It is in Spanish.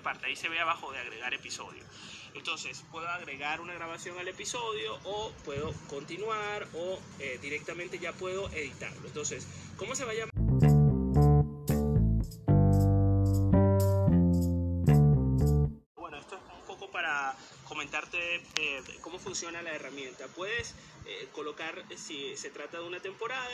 parte. Ahí se ve abajo de agregar episodio. Entonces, puedo agregar una grabación al episodio o puedo continuar o eh, directamente ya puedo editarlo. Entonces, ¿cómo se va a llamar? Bueno, esto es un poco para comentarte eh, cómo funciona la herramienta. Puedes eh, colocar, si se trata de una temporada,